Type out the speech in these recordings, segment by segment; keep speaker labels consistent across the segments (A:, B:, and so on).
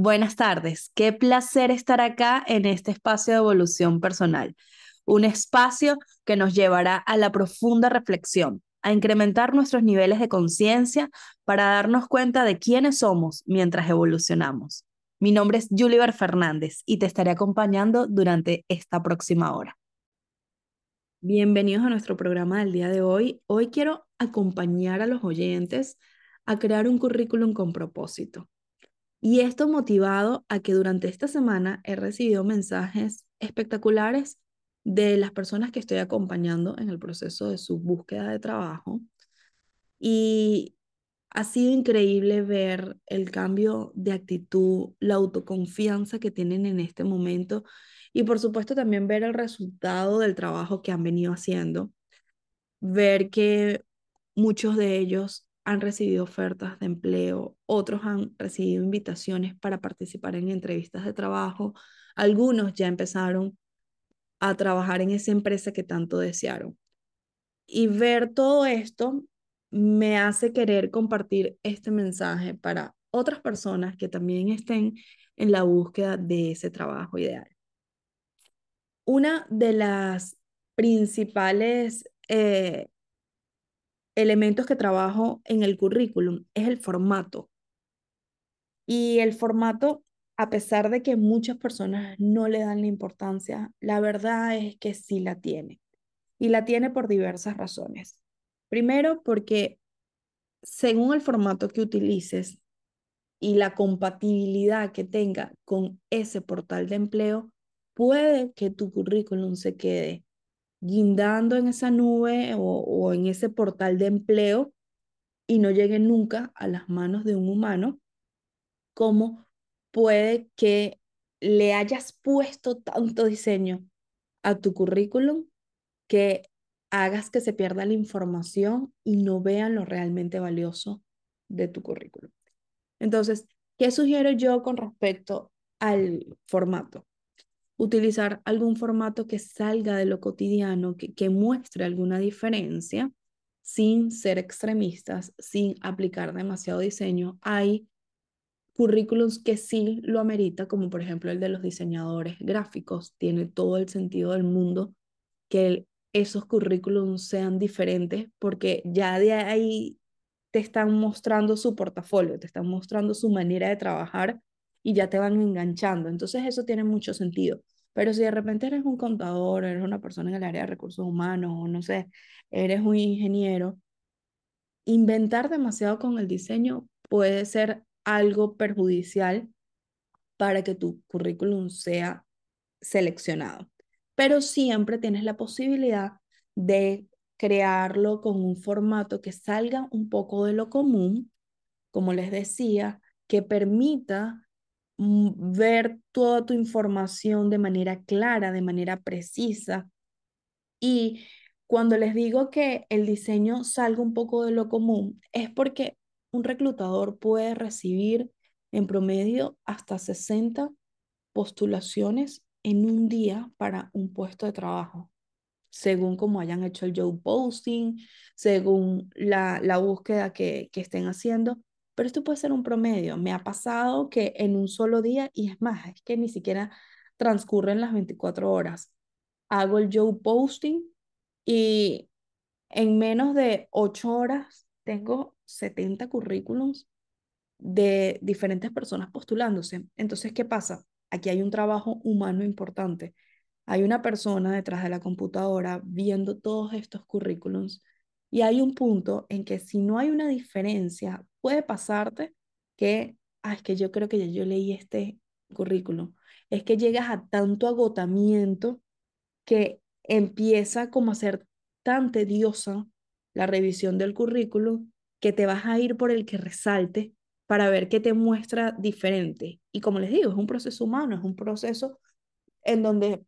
A: Buenas tardes, qué placer estar acá en este espacio de evolución personal, un espacio que nos llevará a la profunda reflexión, a incrementar nuestros niveles de conciencia para darnos cuenta de quiénes somos mientras evolucionamos. Mi nombre es Juliver Fernández y te estaré acompañando durante esta próxima hora. Bienvenidos a nuestro programa del día de hoy. Hoy quiero acompañar a los oyentes a crear un currículum con propósito. Y esto motivado a que durante esta semana he recibido mensajes espectaculares de las personas que estoy acompañando en el proceso de su búsqueda de trabajo. Y ha sido increíble ver el cambio de actitud, la autoconfianza que tienen en este momento y por supuesto también ver el resultado del trabajo que han venido haciendo. Ver que muchos de ellos han recibido ofertas de empleo, otros han recibido invitaciones para participar en entrevistas de trabajo, algunos ya empezaron a trabajar en esa empresa que tanto desearon. Y ver todo esto me hace querer compartir este mensaje para otras personas que también estén en la búsqueda de ese trabajo ideal. Una de las principales eh, elementos que trabajo en el currículum es el formato. Y el formato, a pesar de que muchas personas no le dan la importancia, la verdad es que sí la tiene. Y la tiene por diversas razones. Primero, porque según el formato que utilices y la compatibilidad que tenga con ese portal de empleo, puede que tu currículum se quede guindando en esa nube o, en ese portal de empleo y no llegue nunca a las manos de un humano, como puede que le hayas puesto tanto diseño a tu currículum que hagas que se pierda la información y no vean lo realmente valioso de tu currículum. Entonces, ¿qué sugiero yo con respecto al formato? Utilizar algún formato que salga de lo cotidiano, que, que muestre alguna diferencia, sin ser extremistas, sin aplicar demasiado diseño. Hay currículums que sí lo amerita, como por ejemplo el de los diseñadores gráficos. Tiene todo el sentido del mundo que esos currículums sean diferentes porque ya de ahí te están mostrando su portafolio, te están mostrando su manera de trabajar y ya te van enganchando. Entonces eso tiene mucho sentido. Pero si de repente eres un contador, eres una persona en el área de recursos humanos, o no sé, eres un ingeniero, inventar demasiado con el diseño puede ser algo perjudicial para que tu currículum sea seleccionado. Pero siempre tienes la posibilidad de crearlo con un formato que salga un poco de lo común, como les decía, que permita ver toda tu información de manera clara, de manera precisa. Y cuando les digo que el diseño salga un poco de lo común, es porque un reclutador puede recibir en promedio hasta 60 postulaciones en un día para un puesto de trabajo, según como hayan hecho el job posting, según la, la búsqueda que, que estén haciendo pero esto puede ser un promedio. Me ha pasado que en un solo día, y es más, es que ni siquiera transcurren las 24 horas, hago el job posting y en menos de 8 horas tengo 70 currículums de diferentes personas postulándose. Entonces, ¿qué pasa? Aquí hay un trabajo humano importante. Hay una persona detrás de la computadora viendo todos estos currículums y hay un punto en que si no hay una diferencia, puede pasarte que, ah, es que yo creo que ya yo leí este currículum. Es que llegas a tanto agotamiento que empieza como a ser tan tediosa la revisión del currículum que te vas a ir por el que resalte para ver qué te muestra diferente. Y como les digo, es un proceso humano, es un proceso en donde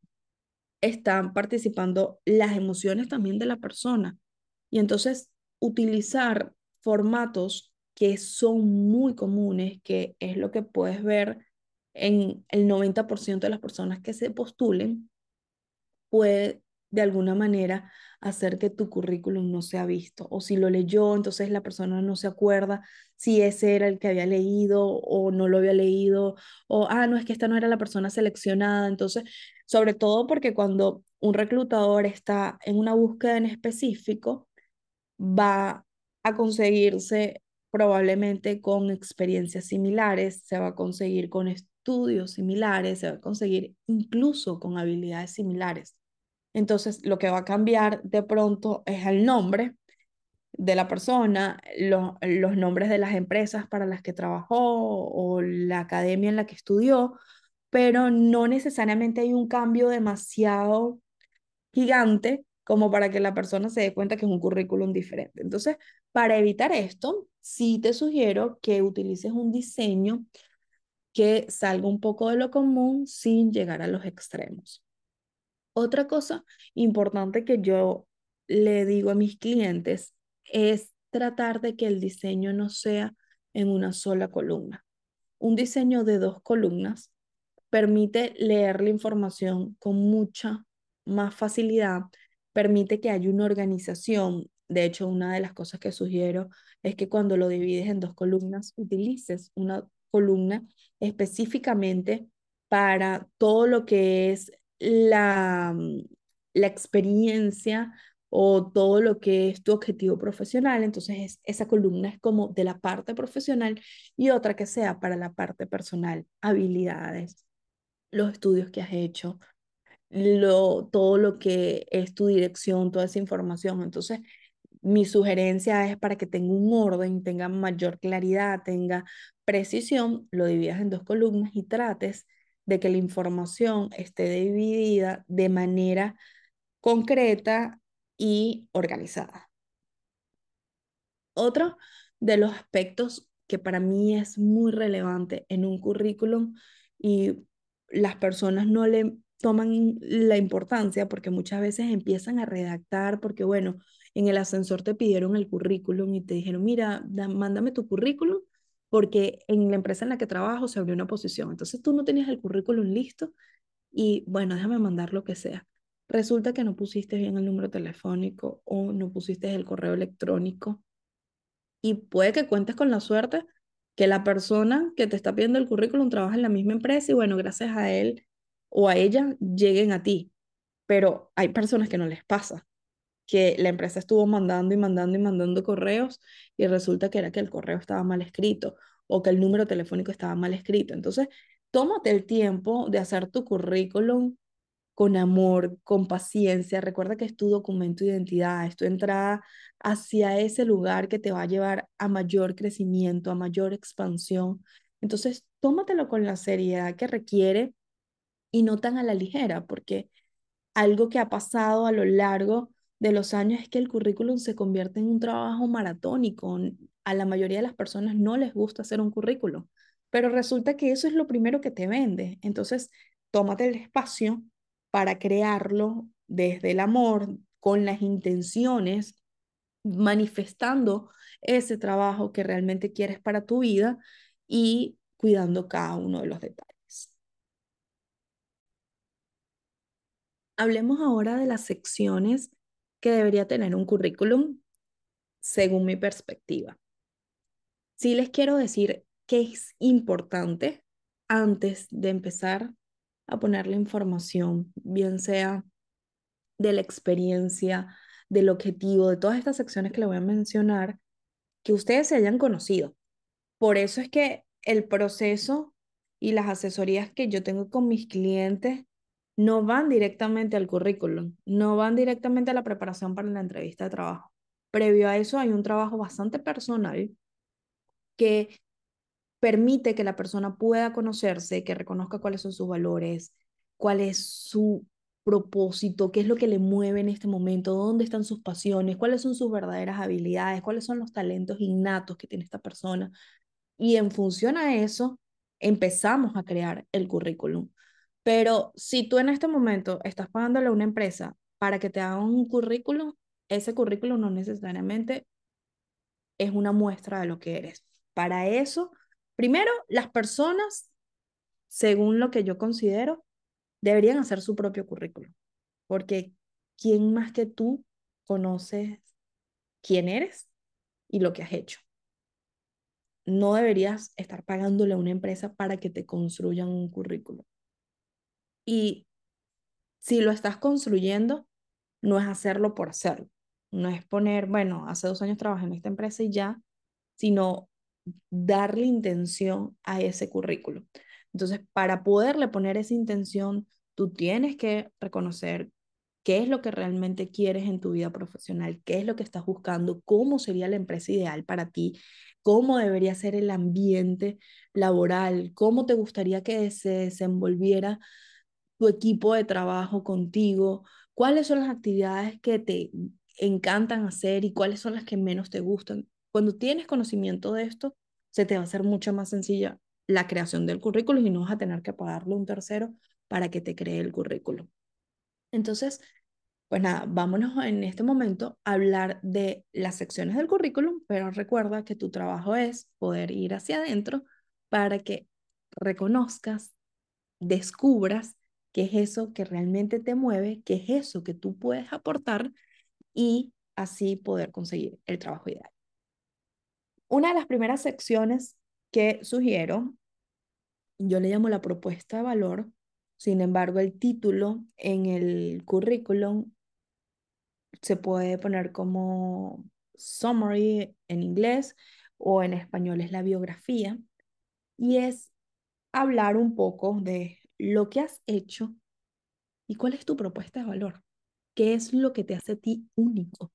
A: están participando las emociones también de la persona. Y entonces utilizar formatos que son muy comunes, que es lo que puedes ver en el 90% de las personas que se postulen, puede de alguna manera hacer que tu currículum no sea visto. O si lo leyó, entonces la persona no se acuerda si ese era el que había leído o no lo había leído. O, ah, no, es que esta no era la persona seleccionada. Entonces, sobre todo porque cuando un reclutador está en una búsqueda en específico, va a conseguirse probablemente con experiencias similares, se va a conseguir con estudios similares, se va a conseguir incluso con habilidades similares. Entonces, lo que va a cambiar de pronto es el nombre de la persona, los, los nombres de las empresas para las que trabajó o la academia en la que estudió, pero no necesariamente hay un cambio demasiado gigante como para que la persona se dé cuenta que es un currículum diferente. Entonces, para evitar esto, sí te sugiero que utilices un diseño que salga un poco de lo común sin llegar a los extremos. Otra cosa importante que yo le digo a mis clientes es tratar de que el diseño no sea en una sola columna. Un diseño de dos columnas permite leer la información con mucha más facilidad, permite que haya una organización. De hecho, una de las cosas que sugiero es que cuando lo divides en dos columnas, utilices una columna específicamente para todo lo que es la, mm, la experiencia o todo lo que es tu objetivo profesional. Entonces, esa columna es como de la parte profesional y otra que sea para la parte personal, habilidades, los estudios que has hecho, lo, todo lo que es tu dirección, toda esa información. Entonces, mi sugerencia es para que tenga un orden, tenga mayor claridad, tenga precisión, lo dividas en dos columnas y trates de que la información esté dividida de manera concreta y organizada. Otro de los aspectos que para mí es muy relevante en un currículum y las personas no le toman la importancia porque muchas veces empiezan a redactar porque, bueno, en el ascensor te pidieron el currículum y te dijeron, mira, mándame tu currículum porque en la empresa en la que trabajo se abrió una posición. Entonces tú no tenías el currículum listo y, bueno, déjame mandar lo que sea. Resulta que no pusiste bien el número telefónico o no pusiste el correo electrónico y puede que cuentes con la suerte que la persona que te está pidiendo el currículum trabaja en la misma empresa y bueno, gracias a él o a ella lleguen a ti. Pero hay personas que no les pasa, que la empresa estuvo mandando y mandando y mandando correos y resulta que era que el correo estaba mal escrito o que el número telefónico estaba mal escrito. Entonces, tómate el tiempo de hacer tu currículum con amor, con paciencia. Recuerda que es tu documento de identidad, es tu entrada hacia ese lugar que te va a llevar a mayor crecimiento, a mayor expansión. Entonces, tómatelo con la seriedad que requiere y no tan a la ligera, porque algo que ha pasado a lo largo de los años es que el currículum se convierte en un trabajo maratónico. A la mayoría de las personas no les gusta hacer un currículum, pero resulta que eso es lo primero que te vende. Entonces, tómate el espacio para crearlo desde el amor, con las intenciones, manifestando ese trabajo que realmente quieres para tu vida y cuidando cada uno de los detalles. Hablemos ahora de las secciones que debería tener un currículum según mi perspectiva. Sí les quiero decir que es importante antes de empezar a poner la información, bien sea de la experiencia, del objetivo, de todas estas secciones que le voy a mencionar, que ustedes se hayan conocido. Por eso es que el proceso y las asesorías que yo tengo con mis clientes no van directamente al currículum, no van directamente a la preparación para la entrevista de trabajo. Previo a eso hay un trabajo bastante personal que permite que la persona pueda conocerse, que reconozca cuáles son sus valores, cuál es su propósito, qué es lo que le mueve en este momento, dónde están sus pasiones, cuáles son sus verdaderas habilidades, cuáles son los talentos innatos que tiene esta persona. Y en función a eso, empezamos a crear el currículum. Pero si tú en este momento estás pagándole a una empresa para que te haga un currículum, ese currículum no necesariamente es una muestra de lo que eres. Para eso, primero, las personas, según lo que yo considero, deberían hacer su propio currículum. Porque ¿quién más que tú conoces quién eres y lo que has hecho? No deberías estar pagándole a una empresa para que te construyan un currículum. Y si lo estás construyendo, no es hacerlo por hacerlo. No es poner, bueno, hace dos años trabajé en esta empresa y ya, sino darle intención a ese currículum. Entonces, para poderle poner esa intención, tú tienes que reconocer qué es lo que realmente quieres en tu vida profesional, qué es lo que estás buscando, cómo sería la empresa ideal para ti, cómo debería ser el ambiente laboral, cómo te gustaría que se desenvolviera tu equipo de trabajo contigo, cuáles son las actividades que te encantan hacer y cuáles son las que menos te gustan. Cuando tienes conocimiento de esto, se te va a hacer mucho más sencilla la creación del currículum y no vas a tener que pagarle un tercero para que te cree el currículum. Entonces, pues nada, vámonos en este momento a hablar de las secciones del currículum, pero recuerda que tu trabajo es poder ir hacia adentro para que reconozcas, descubras qué es eso que realmente te mueve, qué es eso que tú puedes aportar y así poder conseguir el trabajo ideal. Una de las primeras secciones que sugiero, yo le llamo la propuesta de valor, sin embargo el título en el currículum se puede poner como summary en inglés o en español es la biografía y es hablar un poco de lo que has hecho y cuál es tu propuesta de valor. ¿Qué es lo que te hace a ti único?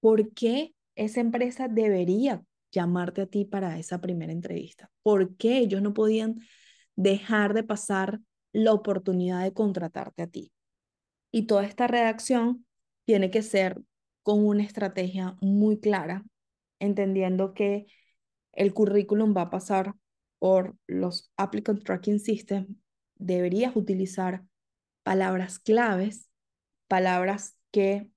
A: ¿Por qué esa empresa debería llamarte a ti para esa primera entrevista? ¿Por qué ellos no podían dejar de pasar la oportunidad de contratarte a ti? Y toda esta redacción tiene que ser con una estrategia muy clara, entendiendo que el currículum va a pasar por los Applicant Tracking Systems deberías utilizar palabras claves, palabras que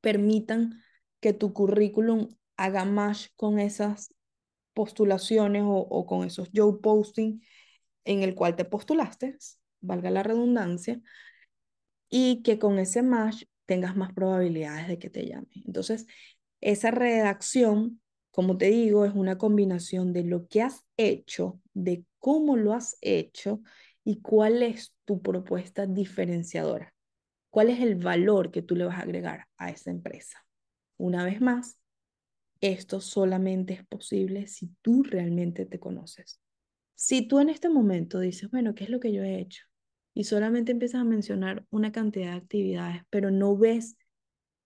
A: permitan que tu currículum haga match con esas postulaciones o, con esos job posting en el cual te postulaste, valga la redundancia, y que con ese match tengas más probabilidades de que te llame. Entonces, esa redacción, como te digo, es una combinación de lo que has hecho, de cómo lo has hecho y cuál es tu propuesta diferenciadora. ¿Cuál es el valor que tú le vas a agregar a esa empresa? Una vez más, esto solamente es posible si tú realmente te conoces. Si tú en este momento dices, bueno, ¿qué es lo que yo he hecho? Y solamente empiezas a mencionar una cantidad de actividades, pero no ves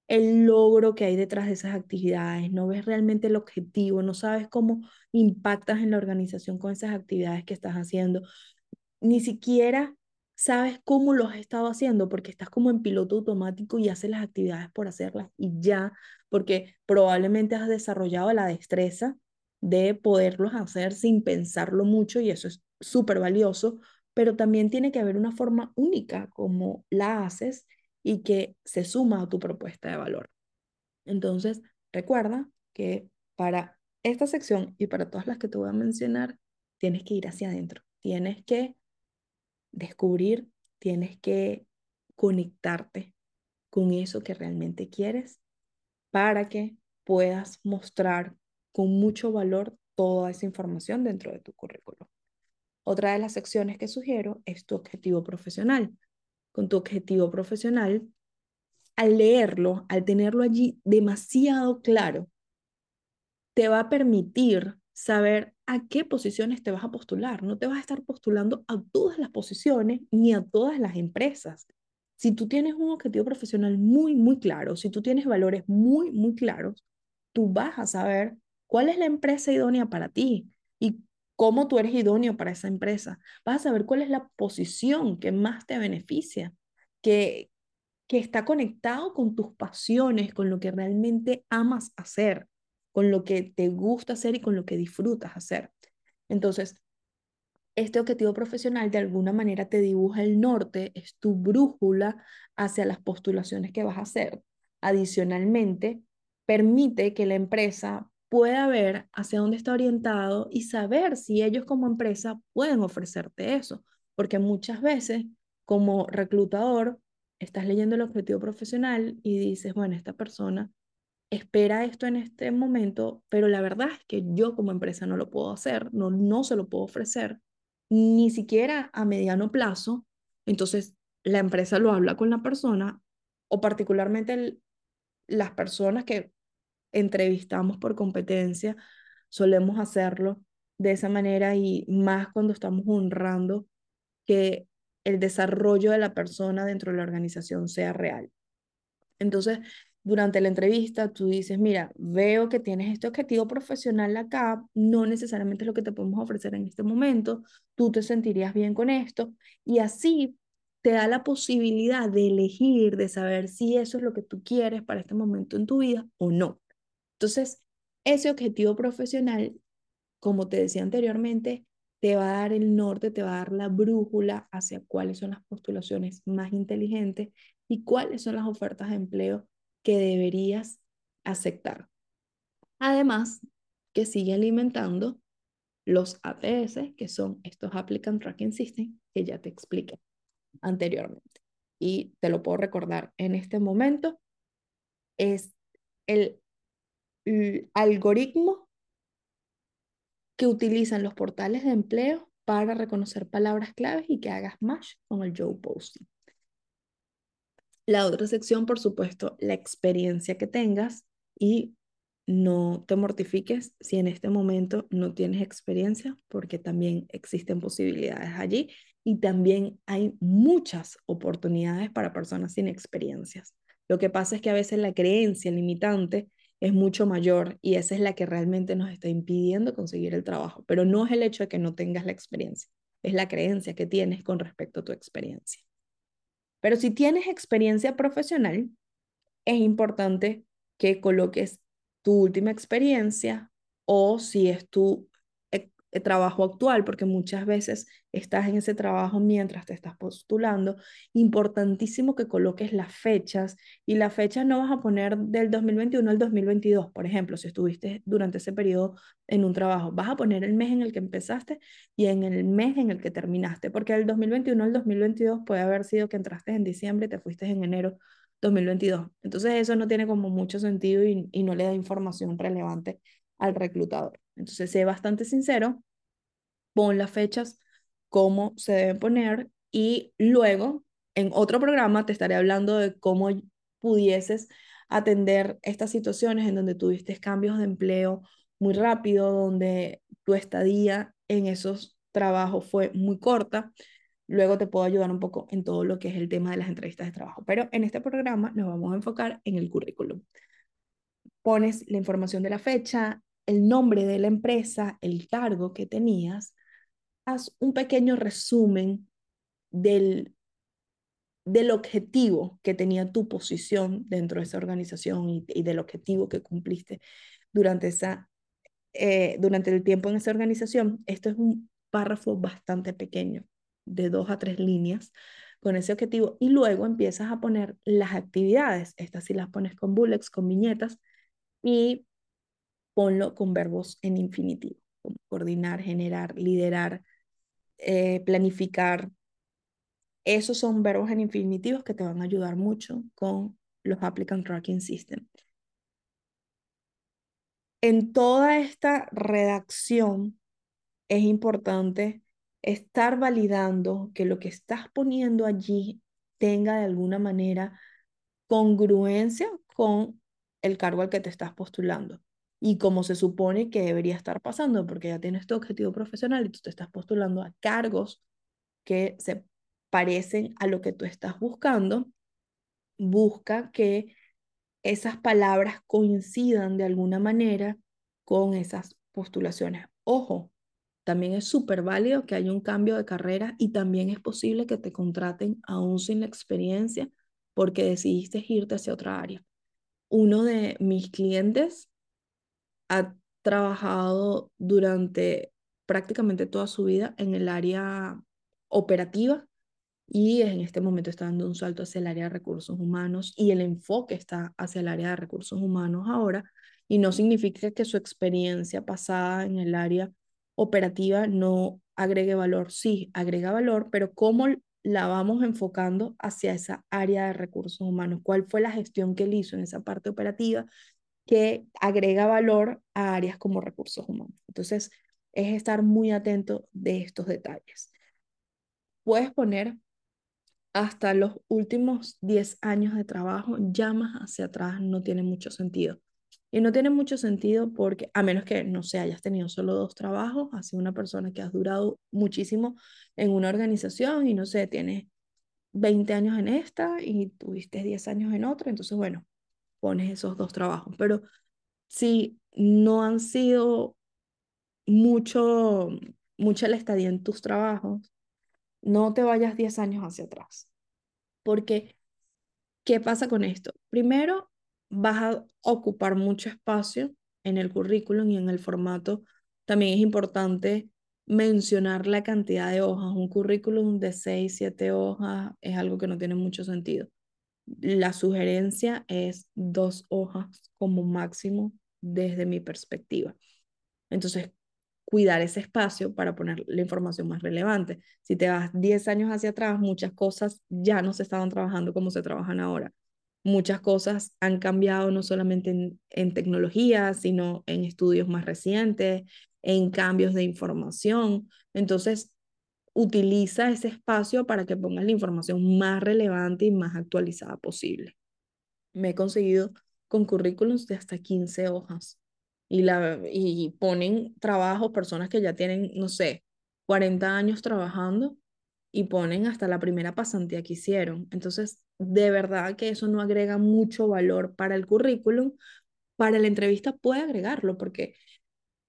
A: el logro que hay detrás de esas actividades, no ves realmente el objetivo, no sabes cómo impactas en la organización con esas actividades que estás haciendo, ni siquiera sabes cómo lo has estado haciendo porque estás como en piloto automático y haces las actividades por hacerlas y ya, porque probablemente has desarrollado la destreza de poderlos hacer sin pensarlo mucho y eso es súper valioso, pero también tiene que haber una forma única como la haces y que se suma a tu propuesta de valor. Entonces, recuerda que para esta sección y para todas las que te voy a mencionar, tienes que ir hacia adentro, tienes que descubrir, tienes que conectarte con eso que realmente quieres para que puedas mostrar con mucho valor toda esa información dentro de tu currículum. Otra de las secciones que sugiero es tu objetivo profesional. Con tu objetivo profesional, al leerlo, al tenerlo allí demasiado claro, te va a permitir saber a qué posiciones te vas a postular. No te vas a estar postulando a todas las posiciones ni a todas las empresas. Si tú tienes un objetivo profesional muy, muy claro, si tú tienes valores muy, muy claros, tú vas a saber cuál es la empresa idónea para ti y cómo tú eres idóneo para esa empresa. Vas a saber cuál es la posición que más te beneficia, que, que está conectado con tus pasiones, con lo que realmente amas hacer con lo que te gusta hacer y con lo que disfrutas hacer. Entonces, este objetivo profesional de alguna manera te dibuja el norte, es tu brújula hacia las postulaciones que vas a hacer. Adicionalmente, permite que la empresa pueda ver hacia dónde está orientado y saber si ellos como empresa pueden ofrecerte eso, porque muchas veces como reclutador estás leyendo el objetivo profesional y dices, bueno, esta persona espera esto en este momento, pero la verdad es que yo como empresa no lo puedo hacer, no, no se lo puedo ofrecer, ni siquiera a mediano plazo. Entonces, la empresa lo habla con la persona o particularmente las personas que entrevistamos por competencia, solemos hacerlo de esa manera y más cuando estamos honrando que el desarrollo de la persona dentro de la organización sea real. Entonces, durante la entrevista tú dices, mira, veo que tienes este objetivo profesional acá, no necesariamente es lo que te podemos ofrecer en este momento, tú te sentirías bien con esto y así te da la posibilidad de elegir, de saber si eso es lo que tú quieres para este momento en tu vida o no. Entonces, ese objetivo profesional, como te decía anteriormente, te va a dar el norte, te va a dar la brújula hacia cuáles son las postulaciones más inteligentes y cuáles son las ofertas de empleo que deberías aceptar. Además, que sigue alimentando los ATS, que son estos Applicant Tracking System, que ya te expliqué anteriormente. Y te lo puedo recordar en este momento, es el, algoritmo que utilizan los portales de empleo para reconocer palabras claves y que hagas match con el job posting. La otra sección, por supuesto, la experiencia que tengas y no te mortifiques si en este momento no tienes experiencia, porque también existen posibilidades allí y también hay muchas oportunidades para personas sin experiencias. Lo que pasa es que a veces la creencia limitante es mucho mayor y esa es la que realmente nos está impidiendo conseguir el trabajo, pero no es el hecho de que no tengas la experiencia, es la creencia que tienes con respecto a tu experiencia. Pero si tienes experiencia profesional, es importante que coloques tu última experiencia o si es tu trabajo actual, porque muchas veces estás en ese trabajo mientras te estás postulando, importantísimo que coloques las fechas y las fechas no vas a poner del 2021 al 2022, por ejemplo, si estuviste durante ese periodo en un trabajo, vas a poner el mes en el que empezaste y en el mes en el que terminaste, porque del 2021 al 2022 puede haber sido que entraste en diciembre y te fuiste en enero 2022. Entonces eso no tiene como mucho sentido y no le da información relevante al reclutador. Entonces, sé bastante sincero, pon las fechas, cómo se deben poner y luego en otro programa te estaré hablando de cómo pudieses atender estas situaciones en donde tuviste cambios de empleo muy rápido, donde tu estadía en esos trabajos fue muy corta. Luego te puedo ayudar un poco en todo lo que es el tema de las entrevistas de trabajo, pero en este programa nos vamos a enfocar en el currículum. Pones la información de la fecha, el nombre de la empresa, el cargo que tenías, haz un pequeño resumen del, del objetivo que tenía tu posición dentro de esa organización y, del objetivo que cumpliste durante, esa, eh, durante el tiempo en esa organización. Esto es un párrafo bastante pequeño, de dos a tres líneas, con ese objetivo y luego empiezas a poner las actividades. Estas sí las pones con bullets, con viñetas y ponlo con verbos en infinitivo, como coordinar, generar, liderar, eh, planificar. Esos son verbos en infinitivos que te van a ayudar mucho con los Applicant Tracking System. En toda esta redacción es importante estar validando que lo que estás poniendo allí tenga de alguna manera congruencia con el cargo al que te estás postulando y como se supone que debería estar pasando, porque ya tienes tu objetivo profesional y tú te estás postulando a cargos que se parecen a lo que tú estás buscando, busca que esas palabras coincidan de alguna manera con esas postulaciones. Ojo, también es súper válido que haya un cambio de carrera y también es posible que te contraten aún sin la experiencia porque decidiste irte hacia otra área. Uno de mis clientes ha trabajado durante prácticamente toda su vida en el área operativa y en este momento está dando un salto hacia el área de recursos humanos y el enfoque está hacia el área de recursos humanos ahora. Y no significa que su experiencia pasada en el área operativa no agregue valor, sí, agrega valor, pero cómo la vamos enfocando hacia esa área de recursos humanos. ¿Cuál fue la gestión que él hizo en esa parte operativa que agrega valor a áreas como recursos humanos? Entonces, es estar muy atento de estos detalles. Puedes poner hasta los últimos 10 años de trabajo, ya más hacia atrás no tiene mucho sentido. Y no tiene mucho sentido porque, a menos que, no sé, hayas tenido solo dos trabajos, has sido una persona que has durado muchísimo en una organización y no sé, tienes 20 años en esta y tuviste 10 años en otra, entonces, bueno, pones esos dos trabajos. Pero si no han sido mucho, mucha la estadía en tus trabajos, no te vayas 10 años hacia atrás. Porque, ¿qué pasa con esto? Primero, vas a ocupar mucho espacio en el currículum y en el formato. También es importante mencionar la cantidad de hojas. Un currículum de 6, 7 hojas es algo que no tiene mucho sentido. La sugerencia es dos hojas como máximo desde mi perspectiva. Entonces, cuidar ese espacio para poner la información más relevante. Si te vas 10 años hacia atrás, muchas cosas ya no se estaban trabajando como se trabajan ahora. Muchas cosas han cambiado no solamente en, en tecnología, sino en estudios más recientes, en cambios de información. Entonces, utiliza ese espacio para que pongas la información más relevante y más actualizada posible. Me he conseguido con currículums de hasta 15 hojas y, la, y ponen trabajo, personas que ya tienen, no sé, 40 años trabajando y ponen hasta la primera pasantía que hicieron. Entonces, de verdad que eso no agrega mucho valor para el currículum. Para la entrevista puede agregarlo porque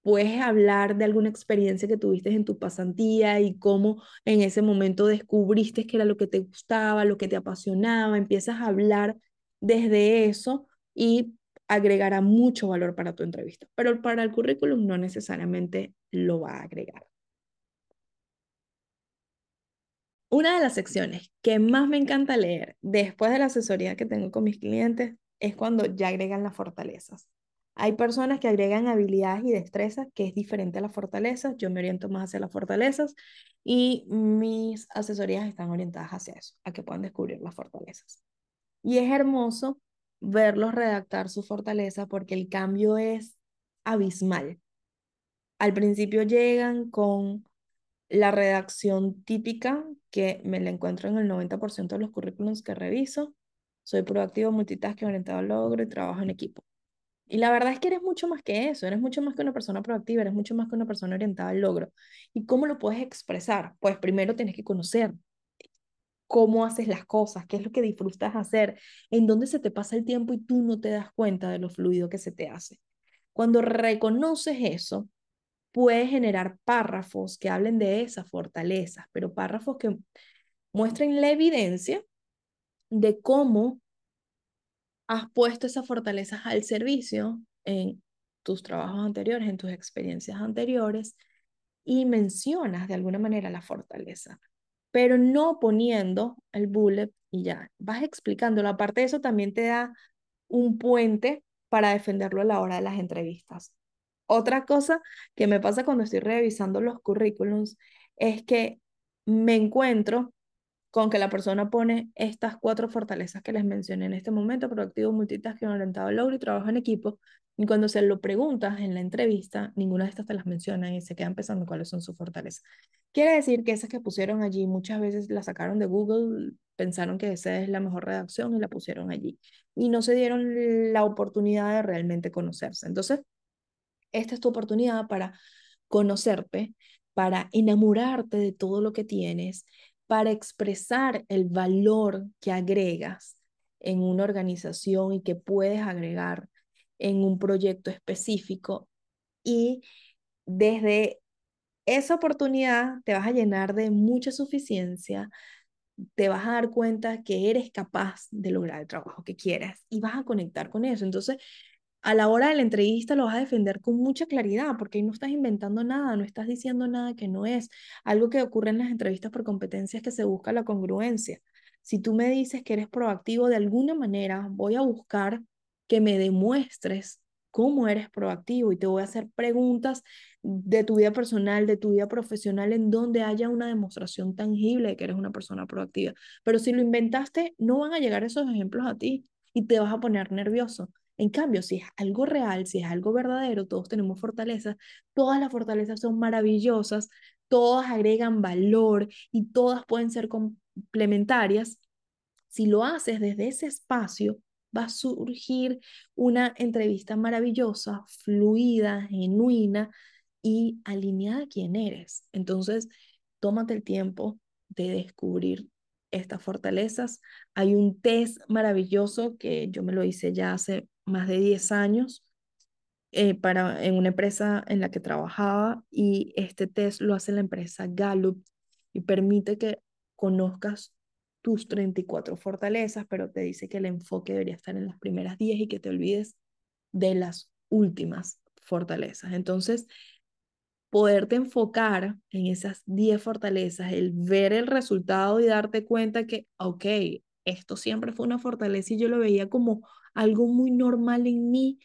A: puedes hablar de alguna experiencia que tuviste en tu pasantía y cómo en ese momento descubriste que era lo que te gustaba, lo que te apasionaba, empiezas a hablar desde eso y agregará mucho valor para tu entrevista, pero para el currículum no necesariamente lo va a agregar. Una de las secciones que más me encanta leer después de la asesoría que tengo con mis clientes es cuando ya agregan las fortalezas. Hay personas que agregan habilidades y destrezas que es diferente a las fortalezas. Yo me oriento más hacia las fortalezas y mis asesorías están orientadas hacia eso, a que puedan descubrir las fortalezas. Y es hermoso verlos redactar su fortaleza porque el cambio es abismal. Al principio llegan con la redacción típica que me la encuentro en el 90% de los currículums que reviso. Soy proactivo, multitasking, orientado al logro y trabajo en equipo. Y la verdad es que eres mucho más que eso, eres mucho más que una persona proactiva, eres mucho más que una persona orientada al logro. ¿Y cómo lo puedes expresar? Pues primero tienes que conocer cómo haces las cosas, qué es lo que disfrutas hacer, en dónde se te pasa el tiempo y tú no te das cuenta de lo fluido que se te hace. Cuando reconoces eso, puedes generar párrafos que hablen de esas fortalezas, pero párrafos que muestren la evidencia de cómo has puesto esas fortalezas al servicio en tus trabajos anteriores, en tus experiencias anteriores, y mencionas de alguna manera la fortaleza pero no poniendo el bullet y ya. Vas explicándolo. Aparte de eso, también te da un puente para defenderlo a la hora de las entrevistas. Otra cosa que me pasa cuando estoy revisando los currículums es que me encuentro con que la persona pone estas cuatro fortalezas que les mencioné en este momento, proactivo, multitasking, orientado al logro y trabajo en equipo, y cuando se lo preguntas en la entrevista, ninguna de estas te las menciona y se quedan pensando cuáles son sus fortalezas. Quiere decir que esas que pusieron allí muchas veces las sacaron de Google, pensaron que esa es la mejor redacción y la pusieron allí, y no se dieron la oportunidad de realmente conocerse. Entonces, esta es tu oportunidad para conocerte, para enamorarte de todo lo que tienes, para expresar el valor que agregas en una organización y que puedes agregar en un proyecto específico y desde esa oportunidad te vas a llenar de mucha suficiencia, te vas a dar cuenta que eres capaz de lograr el trabajo que quieras y vas a conectar con eso. Entonces, a la hora de la entrevista lo vas a defender con mucha claridad, porque no estás inventando nada, no estás diciendo nada que no es. Algo que ocurre en las entrevistas por competencias es que se busca la congruencia. Si tú me dices que eres proactivo de alguna manera, voy a buscar que me demuestres cómo eres proactivo y te voy a hacer preguntas de tu vida personal, de tu vida profesional, en donde haya una demostración tangible de que eres una persona proactiva. Pero si lo inventaste, no van a llegar esos ejemplos a ti y te vas a poner nervioso. En cambio, si es algo real, si es algo verdadero, todos tenemos fortalezas, todas las fortalezas son maravillosas, todas agregan valor y todas pueden ser complementarias. Si lo haces desde ese espacio, va a surgir una entrevista maravillosa, fluida, genuina y alineada a quién eres. Entonces, tómate el tiempo de descubrir estas fortalezas. Hay un test maravilloso que yo me lo hice ya hace más de 10 años eh, para, en una empresa en la que trabajaba y este test lo hace la empresa Gallup y permite que conozcas tus 34 fortalezas, pero te dice que el enfoque debería estar en las primeras 10 y que te olvides de las últimas fortalezas. Entonces, poderte enfocar en esas 10 fortalezas, el ver el resultado y darte cuenta que, ok, esto siempre fue una fortaleza y yo lo veía como algo muy normal en mí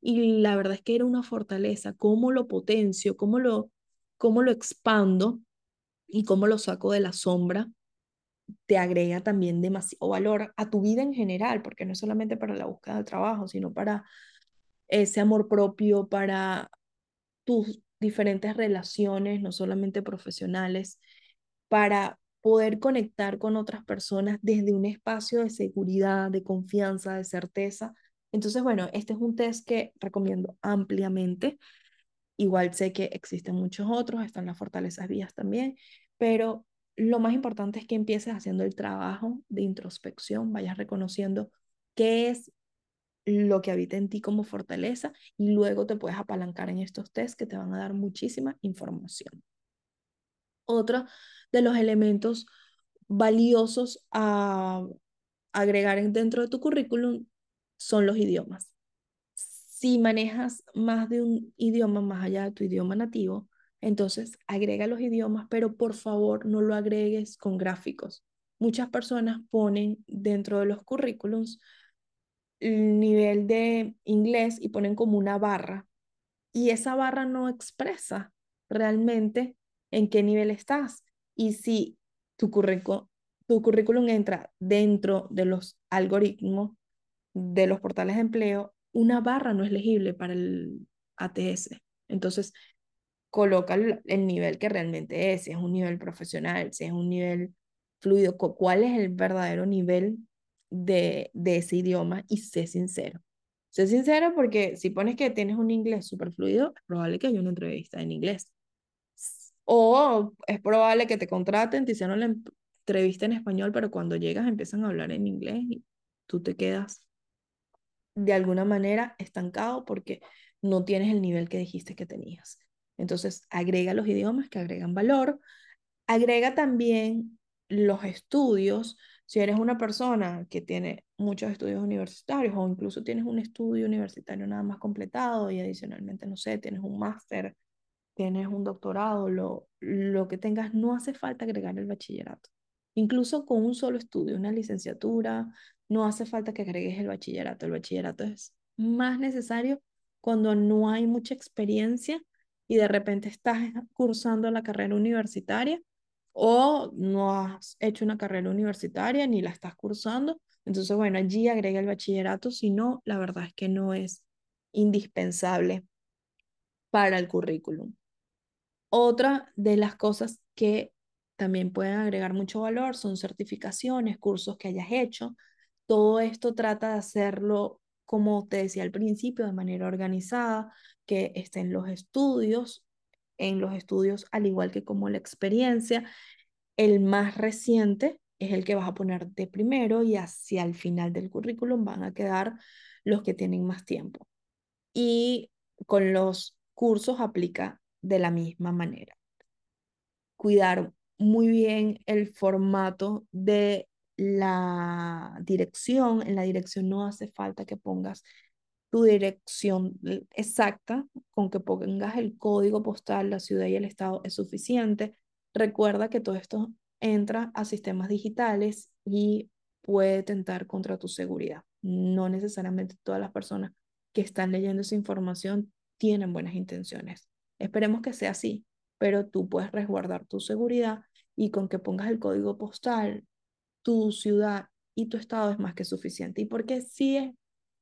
A: y la verdad es que era una fortaleza, cómo lo potencio, cómo lo, cómo lo expando y cómo lo saco de la sombra te agrega también demasiado valor a tu vida en general, porque no es solamente para la búsqueda de trabajo, sino para ese amor propio, para tus diferentes relaciones, no solamente profesionales, para poder conectar con otras personas desde un espacio de seguridad, de confianza, de certeza. Entonces, bueno, este es un test que recomiendo ampliamente. Igual sé que existen muchos otros, están las fortalezas vías también, pero lo más importante es que empieces haciendo el trabajo de introspección, vayas reconociendo qué es lo que habita en ti como fortaleza y luego te puedes apalancar en estos tests que te van a dar muchísima información. Otro de los elementos valiosos a agregar dentro de tu currículum son los idiomas. Si manejas más de un idioma más allá de tu idioma nativo, entonces, agrega los idiomas, pero por favor no lo agregues con gráficos. Muchas personas ponen dentro de los currículums el nivel de inglés y ponen como una barra. Y esa barra no expresa realmente en qué nivel estás. Y si tu, tu currículum entra dentro de los algoritmos de los portales de empleo, una barra no es legible para el ATS. Entonces, coloca el, nivel que realmente es, si es un nivel profesional, si es un nivel fluido, cuál es el verdadero nivel de, de ese idioma y sé sincero. Sé sincero porque si pones que tienes un inglés súper fluido, es probable que haya una entrevista en inglés. O es probable que te contraten, te hicieron la entrevista en español, pero cuando llegas empiezan a hablar en inglés y tú te quedas de alguna manera estancado porque no tienes el nivel que dijiste que tenías. Entonces, agrega los idiomas que agregan valor. Agrega también los estudios. Si eres una persona que tiene muchos estudios universitarios o incluso tienes un estudio universitario nada más completado y adicionalmente, no sé, tienes un máster, tienes un doctorado, lo, lo que tengas, no hace falta agregar el bachillerato. Incluso con un solo estudio, una licenciatura, no hace falta que agregues el bachillerato. El bachillerato es más necesario cuando no hay mucha experiencia y de repente estás cursando la carrera universitaria o no has hecho una carrera universitaria ni la estás cursando. Entonces, bueno, allí agrega el bachillerato, si no, la verdad es que no es indispensable para el currículum. Otra de las cosas que también pueden agregar mucho valor son certificaciones, cursos que hayas hecho. Todo esto trata de hacerlo, como te decía al principio, de manera organizada, que estén los estudios, en los estudios, al igual que como la experiencia, el más reciente es el que vas a poner de primero y hacia el final del currículum van a quedar los que tienen más tiempo. Y con los cursos aplica de la misma manera. Cuidar muy bien el formato de la dirección. En la dirección no hace falta que pongas tu dirección exacta, con que pongas el código postal, la ciudad y el estado es suficiente. Recuerda que todo esto entra a sistemas digitales y puede tentar contra tu seguridad. No necesariamente todas las personas que están leyendo esa información tienen buenas intenciones. Esperemos que sea así, pero tú puedes resguardar tu seguridad y con que pongas el código postal, tu ciudad y tu estado es más que suficiente. ¿Y por qué sí es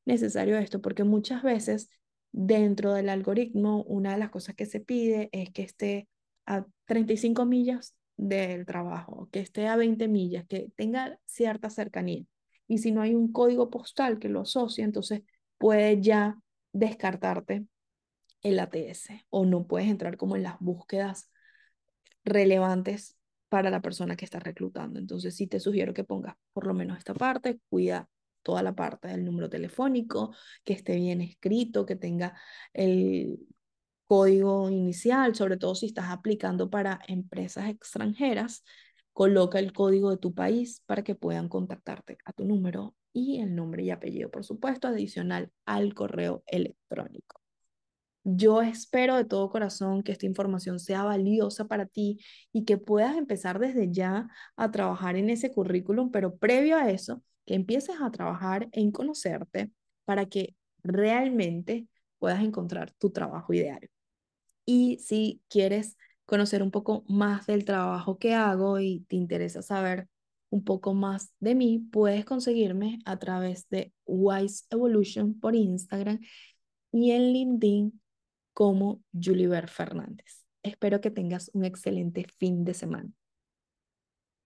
A: necesario esto? Porque muchas veces dentro del algoritmo, una de las cosas que se pide es que esté a 35 millas del trabajo, que esté a 20 millas, que tenga cierta cercanía. Y si no hay un código postal que lo asocie, entonces puede ya descartarte el ATS o no puedes entrar como en las búsquedas relevantes para la persona que está reclutando. Entonces sí te sugiero que pongas por lo menos esta parte, cuida toda la parte del número telefónico, que esté bien escrito, que tenga el código inicial, sobre todo si estás aplicando para empresas extranjeras, coloca el código de tu país para que puedan contactarte a tu número y el nombre y apellido, por supuesto, adicional al correo electrónico. Yo espero de todo corazón que esta información sea valiosa para ti y que puedas empezar desde ya a trabajar en ese currículum, pero previo a eso, que empieces a trabajar en conocerte para que realmente puedas encontrar tu trabajo ideal. Y si quieres conocer un poco más del trabajo que hago y te interesa saber un poco más de mí, puedes conseguirme a través de Wise Evolution por Instagram y en LinkedIn como Juliver Fernández. Espero que tengas un excelente fin de semana.